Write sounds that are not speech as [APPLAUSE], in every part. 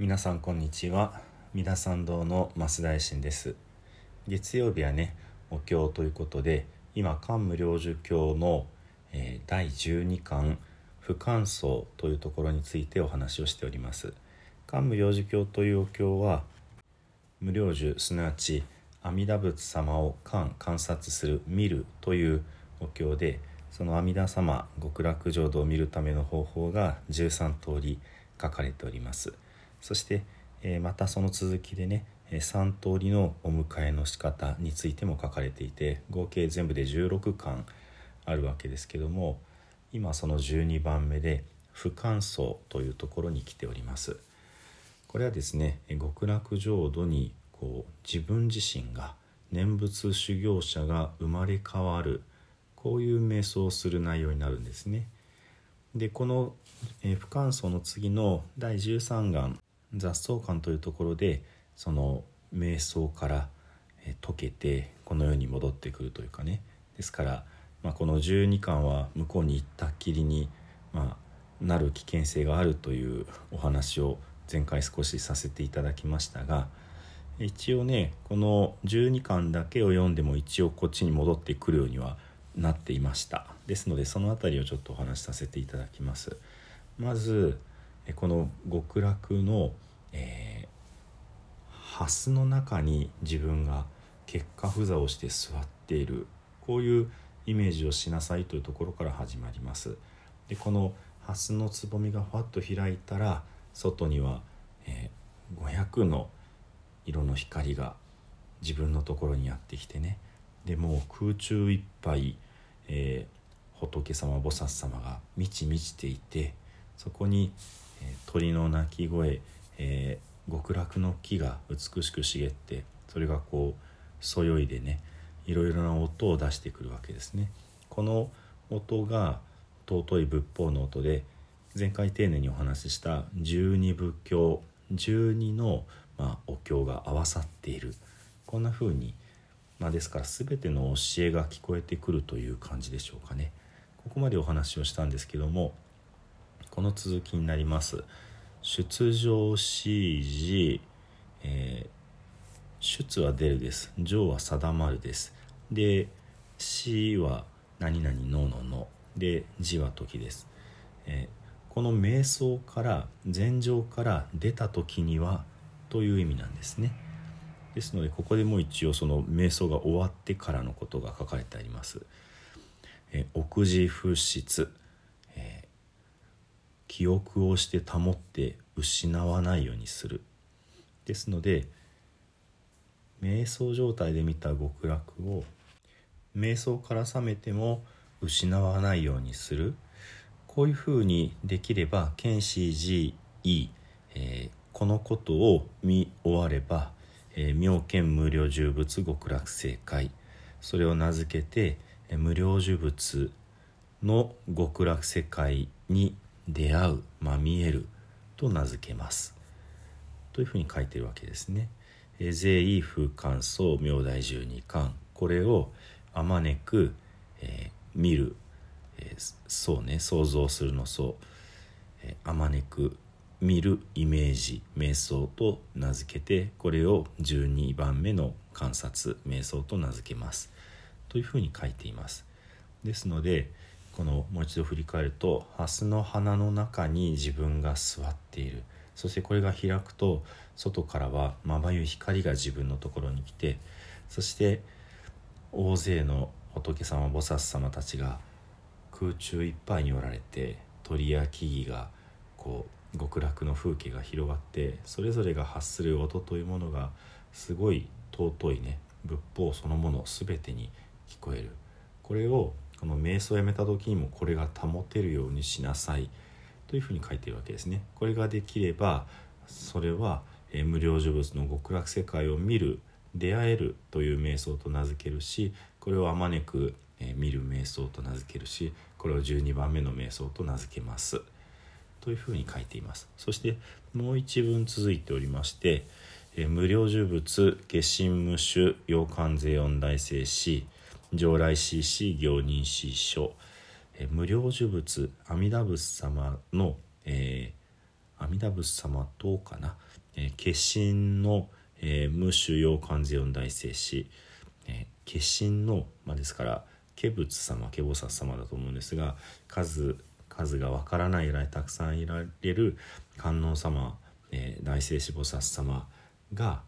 皆さんこんにちは。三田参道の増大臣です。月曜日はねお経ということで今漢無量寿経の、えー、第12巻不感想というところについてお話をしております。漢無量寿経というお経は無量寿すなわち阿弥陀仏様を観観察する見るというお経でその阿弥陀様極楽浄土を見るための方法が13通り書かれております。そして、えまたその続きでね3通りのお迎えの仕方についても書かれていて合計全部で16巻あるわけですけども今その12番目で「不感想」というところに来ております。これはですね極楽浄土にこう自分自身が念仏修行者が生まれ変わるこういう瞑想をする内容になるんですね。でこの、不感想の次の第13願雑草感というところでその瞑想から、解けてこの世に戻ってくるというかね。ですから、まあ、この12巻は向こうに行ったっきりに、まあ、なる危険性があるという [LAUGHS] お話を前回少しさせていただきましたが一応ねこの12巻だけを読んでも一応こっちに戻ってくるようにはなっていました。ですのでその辺りをちょっとお話しさせていただきます。まずこの極楽の、えー、ハスの中に自分が結果不座をして座っている。こういうイメージをしなさいというところから始まります。でこのハスのつぼみがふわっと開いたら外には、えー、500の色の光が自分のところにやってきてね。でもう空中いっぱい、えー、仏様菩薩様が満ち満ちていてそこに、えー、鳥の鳴き声、えー、極楽の木が美しく茂ってそれがこうそよいでねいろいろな音を出してくるわけですね。この音が尊い仏法の音で前回丁寧にお話しした十二仏教十二の、まあ、お経が合わさっている。こんな風にまあ、ですから全ての教えが聞こえてくるという感じでしょうかね。ここまでお話をしたんですけどもこの続きになります。出場し時、えー、出は出るです。上は定まるです。で死は何々ののの。で字は時です、えー、この瞑想から禅情から出た時にはという意味なんですね。ですのでここでもう一応その瞑想が終わってからのことが書かれてあります。え奥地不失、えー、記憶をして保って失わないようにする。ですので瞑想状態で見た極楽を瞑想から覚めても失わないようにする。こういうふうにできれば剣士寺 E、えー、このことを見終わればえー、妙見無料呪物極楽正解。それを名付けて、え、無料呪物の極楽世界に出会う、まみえると名付けます。というふうに書いてるわけですね。え、税意風感想明大十二巻。これをあまねく、えー、見る、えー、そうね。想像するのそうえあまねく見るイメージ瞑想と名付けてこれを12番目の観察瞑想と名付けます。というふうに書いています。ですのでこのもう一度振り返ると蓮の花の中に自分が座っている。そしてこれが開くと外からはまばゆい光が自分のところに来てそして大勢の仏様菩薩様たちが空中いっぱいにおられて鳥や木々がこう極楽の風景が広がってそれぞれが発する音というものがすごい尊いね仏法そのもの全てに聞こえる。これをこの瞑想をやめた時にもこれが保てるようにしなさい。というふうに書いてるわけですね。これができればそれは、え無料呪物の極楽世界を見る出会えるという瞑想と名付けるしこれをあまねく、え見る瞑想と名付けるしこれを12番目の瞑想と名付けます。というふうに書いています。そしてもう一文続いておりまして「え無料呪物下心無種洋漢税四大聖師上来師師行人師書」無料呪物阿弥陀仏様の、えー、阿弥陀仏様とかな、えー、化身の、えー、無種用漢字四大聖子、えー、化身の、まあ、ですから化仏様化菩薩様だと思うんですが数数がわからないぐらいたくさんいられる観音様、えー、大聖子菩薩様が、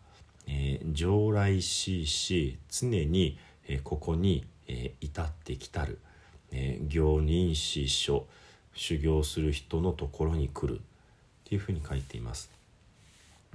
えー、常来しいし常に、え、ここに、え、至ってきたる、え、行人師書修行する人のところに来る。っていうふうに書いています。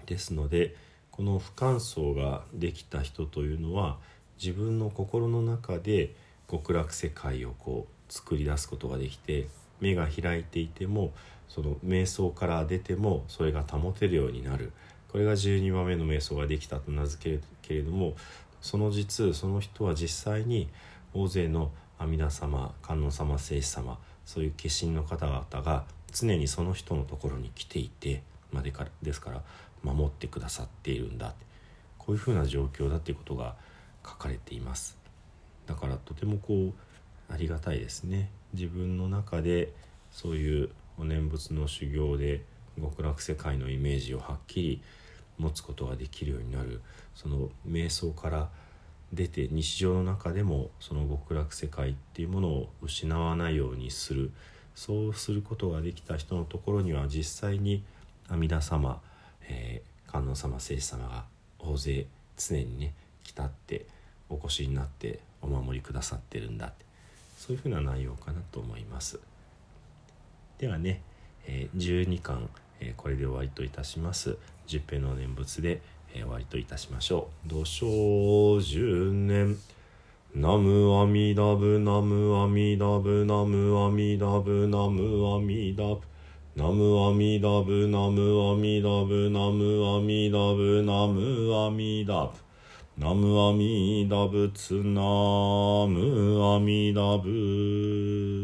ですのでこの不感想ができた人というのは自分の心の中で極楽世界をこう作り出すことができて目が開いていてもその瞑想から出てもそれが保てるようになる。これが12番目の瞑想ができたと名付けるけれどもその実その人は実際に大勢の阿弥陀様観音様聖子様そういう化身の方々が常にその人のところに来ていてまでからですから守ってくださっているんだ。こういうふうな状況だっていうことが書かれています。だからとてもこうありがたいですね。自分の中でそういうお念仏の修行で極楽世界のイメージをはっきり持つことができるようになる。その瞑想から出て日常の中でもその極楽世界っていうものを失わないようにする。そうすることができた人のところには実際に阿弥陀様、えー、観音様聖子様が大勢常にね来たってお越しになってお守りくださってるんだって。そういうふうな内容かなと思います。ではね、えー、12巻、え、これで終わりといたします。十平の念仏で、え、終わりといたしましょう。土生十年。ナムアミダブナムアミダブナムアミダブナムアミダブ。ナムアミダブナムアミダブナムアミダブナムアミダブ。ナムアミダブツナムアミダブ。